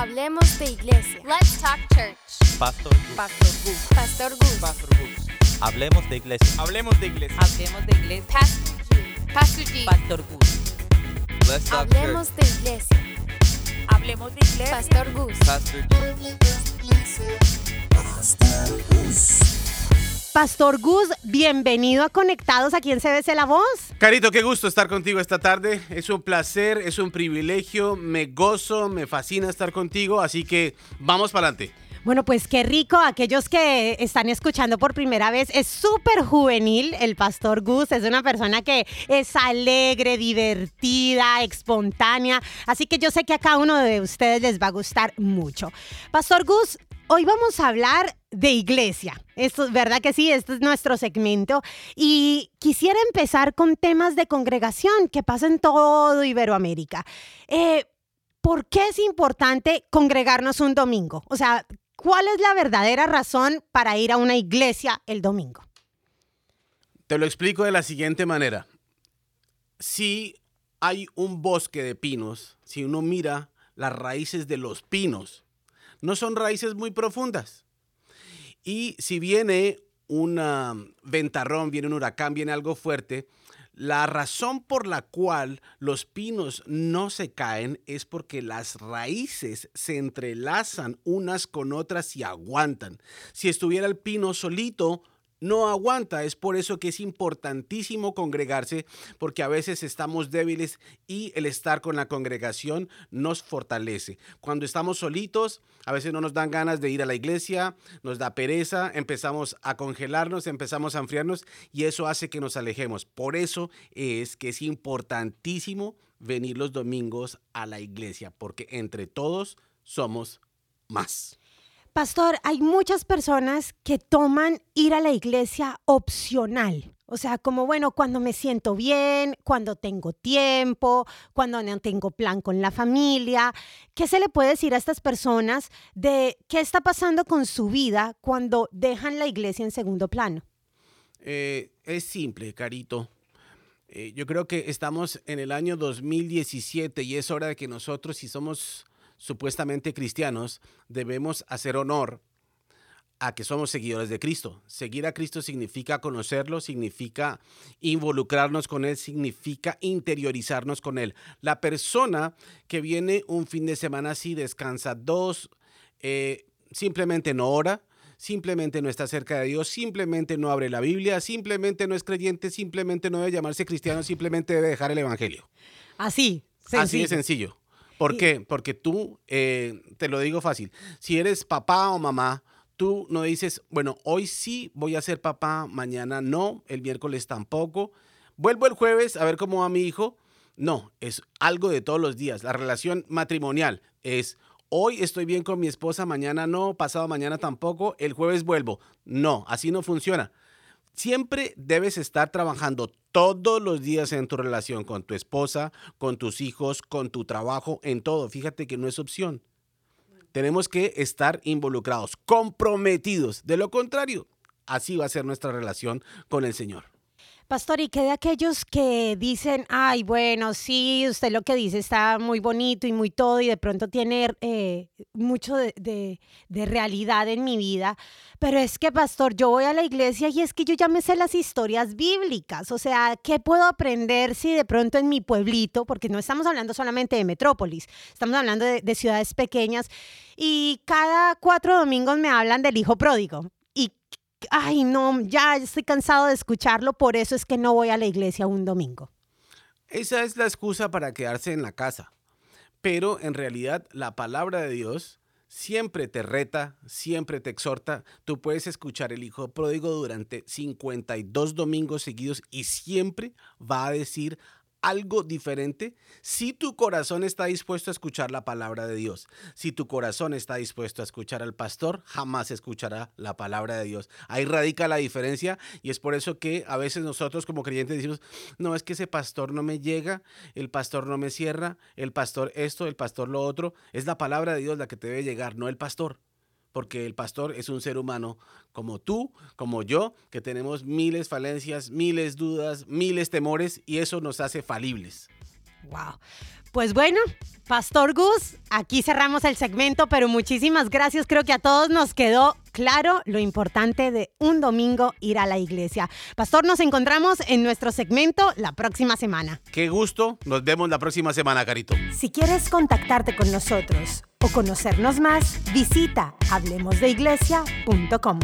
Hablemos de iglesia. Let's talk church. Pastor Gus. Pastor Gus. Pastor Gus. Pastor Gus. Hablemos de iglesia. Hablemos de iglesia. Hablemos de iglesia. Pastor G. Pastor G. Pastor Gus. Let's talk Hablemos de iglesia. Hablemos de iglesia. Pastor Gus. Pastor Pastor Gus, bienvenido a Conectados a quien se bese la voz. Carito, qué gusto estar contigo esta tarde. Es un placer, es un privilegio. Me gozo, me fascina estar contigo. Así que vamos para adelante. Bueno, pues qué rico. Aquellos que están escuchando por primera vez, es súper juvenil el Pastor Gus. Es una persona que es alegre, divertida, espontánea. Así que yo sé que a cada uno de ustedes les va a gustar mucho. Pastor Gus, hoy vamos a hablar de iglesia. Esto es verdad que sí, este es nuestro segmento. Y quisiera empezar con temas de congregación que pasan en todo Iberoamérica. Eh, ¿Por qué es importante congregarnos un domingo? O sea, ¿cuál es la verdadera razón para ir a una iglesia el domingo? Te lo explico de la siguiente manera. Si hay un bosque de pinos, si uno mira las raíces de los pinos, no son raíces muy profundas. Y si viene un ventarrón, viene un huracán, viene algo fuerte, la razón por la cual los pinos no se caen es porque las raíces se entrelazan unas con otras y aguantan. Si estuviera el pino solito, no aguanta. Es por eso que es importantísimo congregarse, porque a veces estamos débiles y el estar con la congregación nos fortalece. Cuando estamos solitos, a veces no nos dan ganas de ir a la iglesia, nos da pereza, empezamos a congelarnos, empezamos a enfriarnos y eso hace que nos alejemos. Por eso es que es importantísimo venir los domingos a la iglesia, porque entre todos somos más. Pastor, hay muchas personas que toman ir a la iglesia opcional. O sea, como bueno, cuando me siento bien, cuando tengo tiempo, cuando no tengo plan con la familia. ¿Qué se le puede decir a estas personas de qué está pasando con su vida cuando dejan la iglesia en segundo plano? Eh, es simple, Carito. Eh, yo creo que estamos en el año 2017 y es hora de que nosotros, si somos supuestamente cristianos, debemos hacer honor a que somos seguidores de Cristo. Seguir a Cristo significa conocerlo, significa involucrarnos con Él, significa interiorizarnos con Él. La persona que viene un fin de semana así, descansa dos, eh, simplemente no ora, simplemente no está cerca de Dios, simplemente no abre la Biblia, simplemente no es creyente, simplemente no debe llamarse cristiano, simplemente debe dejar el Evangelio. Así, sencillo. Así de sencillo. ¿Por qué? Porque tú, eh, te lo digo fácil, si eres papá o mamá, tú no dices, bueno, hoy sí voy a ser papá, mañana no, el miércoles tampoco, vuelvo el jueves a ver cómo va mi hijo. No, es algo de todos los días. La relación matrimonial es, hoy estoy bien con mi esposa, mañana no, pasado mañana tampoco, el jueves vuelvo. No, así no funciona. Siempre debes estar trabajando todos los días en tu relación con tu esposa, con tus hijos, con tu trabajo, en todo. Fíjate que no es opción. Tenemos que estar involucrados, comprometidos. De lo contrario, así va a ser nuestra relación con el Señor. Pastor, ¿y qué de aquellos que dicen, ay, bueno, sí, usted lo que dice está muy bonito y muy todo y de pronto tiene eh, mucho de, de, realidad en mi vida, pero es que, pastor, yo voy a la iglesia y es que yo ya me sé las historias bíblicas, o sea, ¿qué puedo aprender si de pronto en mi pueblito, porque no estamos hablando solamente de metrópolis, estamos hablando de, de ciudades pequeñas y cada cuatro domingos me hablan del hijo pródigo? Ay, no, ya estoy cansado de escucarlo, por eso es que no voy a la iglesia un domingo. Esa es la excusa para quedarse en la casa. Pero en realidad la palabra de Dios siempre te reta, siempre te exhorta. Tú puedes escuchar el Hijo Pródigo durante 52 domingos seguidos y siempre va a decir algo diferente si tu corazón está dispuesto a escuchar la palabra de Dios. Si tu corazón está dispuesto a escuchar al pastor, jamás escuchará la palabra de Dios. Ahí radica la diferencia y es por eso que a veces nosotros como creyentes decimos, no, es que ese pastor no me llega, el pastor no me cierra, el pastor esto, el pastor lo otro. Es la palabra de Dios la que te debe llegar, no el pastor porque el pastor es un ser humano como tú, como yo, que tenemos miles falencias, miles dudas, miles temores y eso nos hace falibles. Wow. Pues bueno, Pastor Gus, aquí cerramos el segmento, pero muchísimas gracias. Creo que a todos nos quedó claro lo importante de un domingo ir a la iglesia. Pastor, nos encontramos en nuestro segmento la próxima semana. Qué gusto. Nos vemos la próxima semana, Carito. Si quieres contactarte con nosotros o conocernos más, visita hablemosdeiglesia.com.